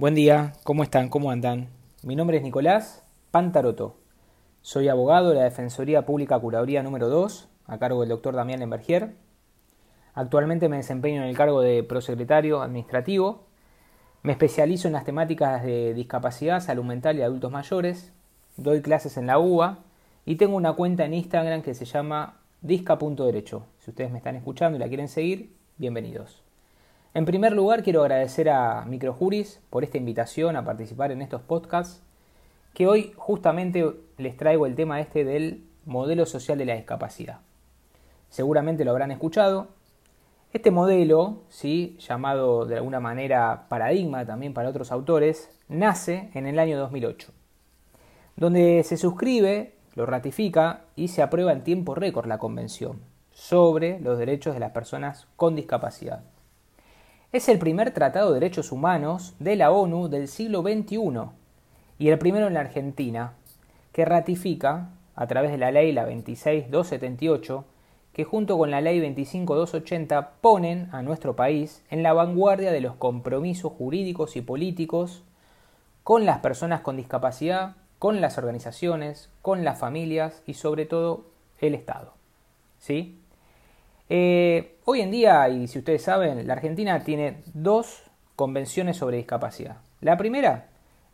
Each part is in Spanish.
Buen día, ¿cómo están? ¿Cómo andan? Mi nombre es Nicolás Pantaroto. Soy abogado de la Defensoría Pública Curaduría número 2, a cargo del doctor Damián Lembergier. Actualmente me desempeño en el cargo de prosecretario administrativo. Me especializo en las temáticas de discapacidad, salud mental y adultos mayores. Doy clases en la UBA y tengo una cuenta en Instagram que se llama disca.derecho. Si ustedes me están escuchando y la quieren seguir, bienvenidos. En primer lugar, quiero agradecer a Microjuris por esta invitación a participar en estos podcasts, que hoy justamente les traigo el tema este del modelo social de la discapacidad. Seguramente lo habrán escuchado. Este modelo, ¿sí? llamado de alguna manera paradigma también para otros autores, nace en el año 2008, donde se suscribe, lo ratifica y se aprueba en tiempo récord la Convención sobre los derechos de las personas con discapacidad. Es el primer tratado de derechos humanos de la ONU del siglo XXI y el primero en la Argentina, que ratifica, a través de la ley la 26278, que junto con la ley 25280 ponen a nuestro país en la vanguardia de los compromisos jurídicos y políticos con las personas con discapacidad, con las organizaciones, con las familias y sobre todo el Estado. ¿Sí? Eh, hoy en día, y si ustedes saben, la Argentina tiene dos convenciones sobre discapacidad. La primera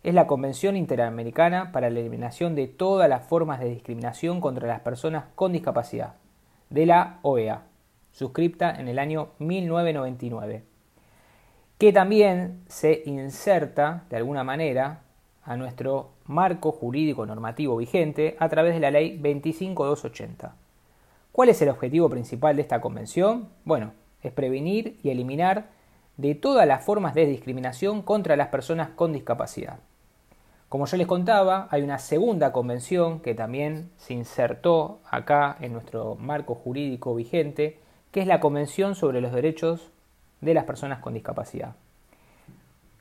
es la Convención Interamericana para la Eliminación de todas las formas de discriminación contra las personas con discapacidad, de la OEA, suscripta en el año 1999, que también se inserta de alguna manera a nuestro marco jurídico normativo vigente a través de la Ley 25280. ¿Cuál es el objetivo principal de esta convención? Bueno, es prevenir y eliminar de todas las formas de discriminación contra las personas con discapacidad. Como yo les contaba, hay una segunda convención que también se insertó acá en nuestro marco jurídico vigente, que es la Convención sobre los Derechos de las Personas con Discapacidad.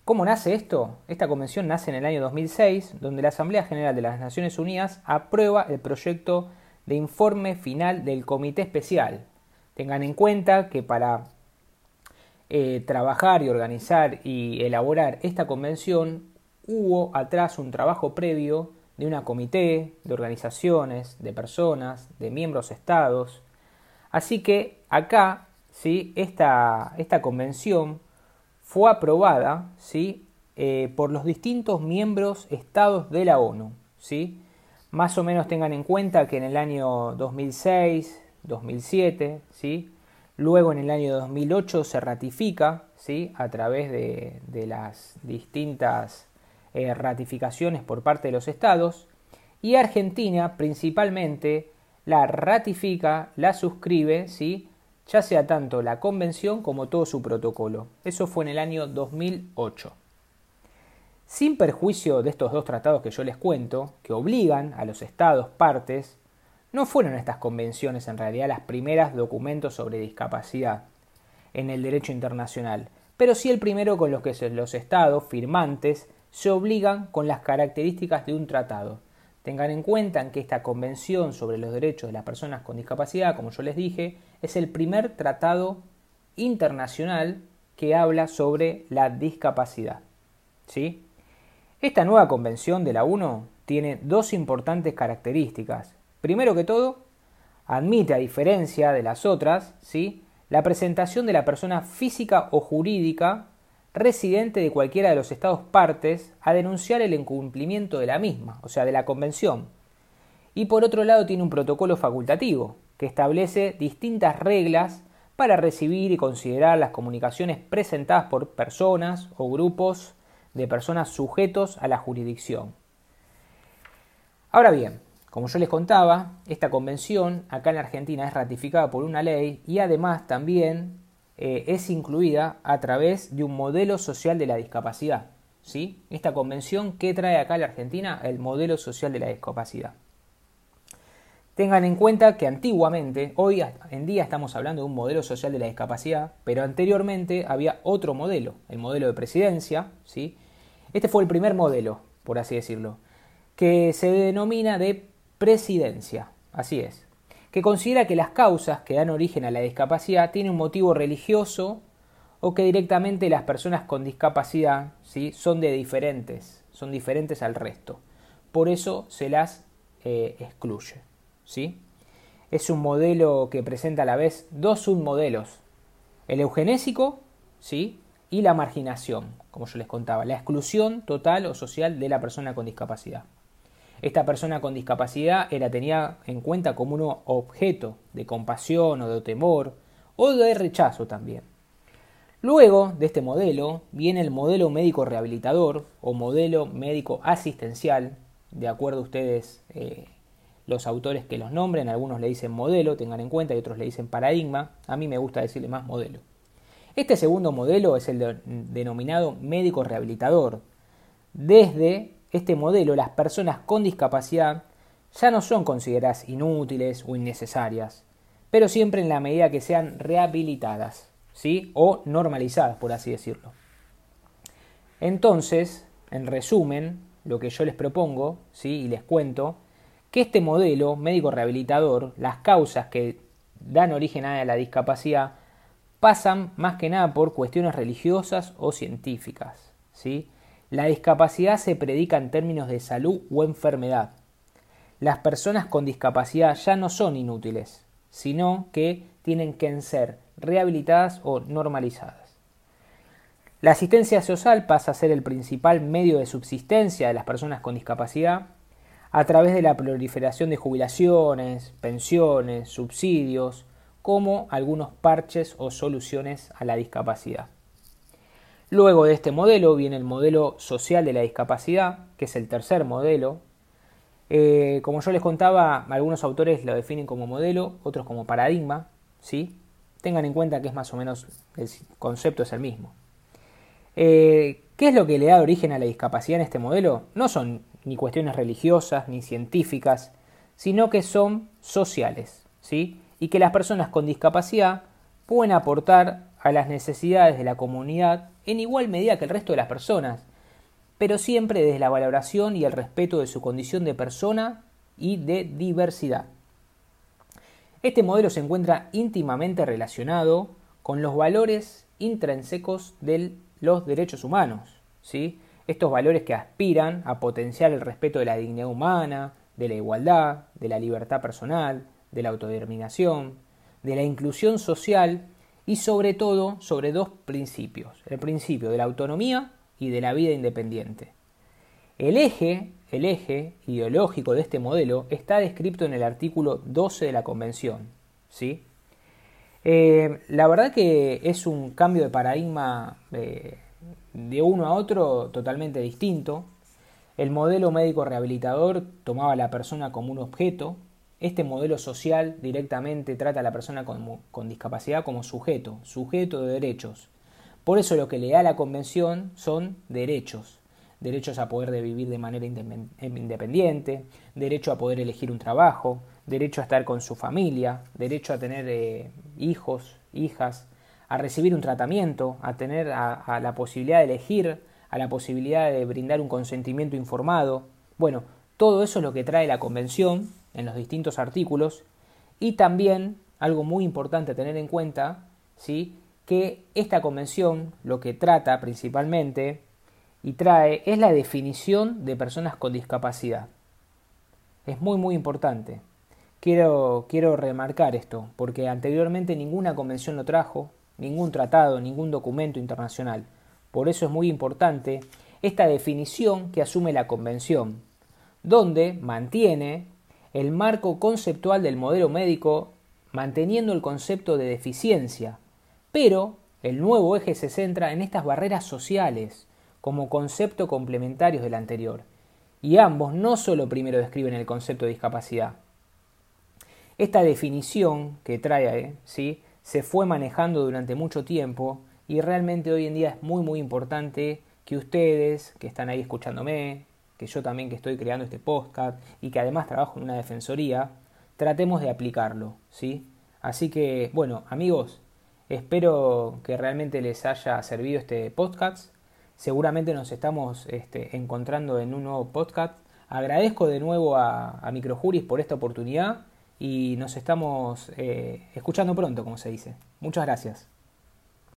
¿Cómo nace esto? Esta convención nace en el año 2006, donde la Asamblea General de las Naciones Unidas aprueba el proyecto de informe final del comité especial. Tengan en cuenta que para eh, trabajar y organizar y elaborar esta convención hubo atrás un trabajo previo de una comité, de organizaciones, de personas, de miembros estados. Así que acá, ¿sí? esta, esta convención fue aprobada ¿sí? Eh, por los distintos miembros estados de la ONU. ¿sí? Más o menos tengan en cuenta que en el año 2006, 2007, ¿sí? luego en el año 2008 se ratifica ¿sí? a través de, las distintas eh, ratificaciones por parte de los estados y Argentina principalmente la ratifica, la suscribe, ¿sí? ya sea tanto la convención como todo su protocolo. Eso fue en el año 2008. Sin perjuicio de estos dos tratados que yo les cuento, que obligan a los estados partes, no fueron estas convenciones en realidad las primeras documentos sobre discapacidad en el derecho internacional, pero sí el primero con los que los estados firmantes se obligan con las características de un tratado. Tengan en cuenta que esta Convención sobre los Derechos de las Personas con Discapacidad, como yo les dije, es el primer tratado internacional que habla sobre la discapacidad. ¿Sí? Esta nueva convención de la ONU tiene dos importantes características. Primero que todo, admite, a diferencia de las otras, ¿sí? la presentación de la persona física o jurídica residente de cualquiera de los estados partes a denunciar el incumplimiento de la misma, o sea, de la convención. Y por otro lado tiene un protocolo facultativo, que establece distintas reglas para recibir y considerar las comunicaciones presentadas por personas o grupos de personas sujetos a la jurisdicción. Ahora bien, como yo les contaba, esta convención acá en Argentina es ratificada por una ley y además también eh, es incluida a través de un modelo social de la discapacidad. ¿sí? Esta convención, ¿qué trae acá a la Argentina? El modelo social de la discapacidad. Tengan en cuenta que antiguamente, hoy en día estamos hablando de un modelo social de la discapacidad, pero anteriormente había otro modelo, el modelo de presidencia, ¿sí? Este fue el primer modelo, por así decirlo, que se denomina de presidencia, así es, que considera que las causas que dan origen a la discapacidad tienen un motivo religioso o que directamente las personas con discapacidad ¿sí? son de diferentes, son diferentes al resto. Por eso se las eh, excluye. ¿sí? Es un modelo que presenta a la vez dos submodelos, el eugenésico ¿sí? y la marginación, como yo les contaba, la exclusión total o social de la persona con discapacidad. Esta persona con discapacidad era tenida en cuenta como un objeto de compasión o de temor o de rechazo también. Luego de este modelo viene el modelo médico rehabilitador o modelo médico asistencial, de acuerdo a ustedes eh, los autores que los nombren, algunos le dicen modelo, tengan en cuenta, y otros le dicen paradigma, a mí me gusta decirle más modelo. Este segundo modelo es el denominado médico rehabilitador. Desde este modelo, las personas con discapacidad ya no son consideradas inútiles o innecesarias, pero siempre en la medida que sean rehabilitadas, ¿sí? O normalizadas, por así decirlo. Entonces, en resumen, lo que yo les propongo, ¿sí? Y les cuento, que este modelo médico rehabilitador, las causas que dan origen a la discapacidad, pasan más que nada por cuestiones religiosas o científicas. ¿sí? La discapacidad se predica en términos de salud o enfermedad. Las personas con discapacidad ya no son inútiles, sino que tienen que ser rehabilitadas o normalizadas. La asistencia social pasa a ser el principal medio de subsistencia de las personas con discapacidad a través de la proliferación de jubilaciones, pensiones, subsidios, como algunos parches o soluciones a la discapacidad. Luego de este modelo viene el modelo social de la discapacidad, que es el tercer modelo. Eh, como yo les contaba, algunos autores lo definen como modelo, otros como paradigma. ¿sí? Tengan en cuenta que es más o menos el concepto es el mismo. Eh, ¿Qué es lo que le da origen a la discapacidad en este modelo? No son ni cuestiones religiosas ni científicas, sino que son sociales. ¿sí? Y que las personas con discapacidad pueden aportar a las necesidades de la comunidad en igual medida que el resto de las personas, pero siempre desde la valoración y el respeto de su condición de persona y de diversidad. Este modelo se encuentra íntimamente relacionado con los valores intrínsecos de los derechos humanos, ¿sí? estos valores que aspiran a potenciar el respeto de la dignidad humana, de la igualdad, de la libertad personal, de la autodeterminación, de la inclusión social y sobre todo sobre dos principios, el principio de la autonomía y de la vida independiente. El eje, el eje ideológico de este modelo está descrito en el artículo 12 de la Convención. ¿sí? Eh, la verdad que es un cambio de paradigma eh, de uno a otro totalmente distinto. El modelo médico rehabilitador tomaba a la persona como un objeto, este modelo social directamente trata a la persona con, discapacidad como sujeto, sujeto de derechos. Por eso lo que le da la convención son derechos. Derechos a poder vivir de manera independiente, derecho a poder elegir un trabajo, derecho a estar con su familia, derecho a tener eh, hijos, hijas, a recibir un tratamiento, a tener a la posibilidad de elegir, a la posibilidad de brindar un consentimiento informado. Bueno, todo eso es lo que trae la convención en los distintos artículos y también algo muy importante tener en cuenta, ¿sí? que esta convención lo que trata principalmente y trae es la definición de personas con discapacidad. Es muy muy importante. Quiero, quiero remarcar esto, porque anteriormente ninguna convención lo trajo, ningún tratado, ningún documento internacional. Por eso es muy importante esta definición que asume la convención, donde mantiene el marco conceptual del modelo médico manteniendo el concepto de deficiencia, pero el nuevo eje se centra en estas barreras sociales como concepto complementarios del anterior, y ambos no solo primero describen el concepto de discapacidad. Esta definición que trae ¿sí? se fue manejando durante mucho tiempo y realmente hoy en día es muy muy importante que ustedes que están ahí escuchándome, que yo también que estoy creando este podcast y que además trabajo en una defensoría, tratemos de aplicarlo, ¿sí? Así que, bueno, amigos, espero que realmente les haya servido este podcast. Seguramente nos estamos este, encontrando en un nuevo podcast. Agradezco de nuevo a, a Microjuris por esta oportunidad y nos estamos eh, escuchando pronto, como se dice. Muchas gracias.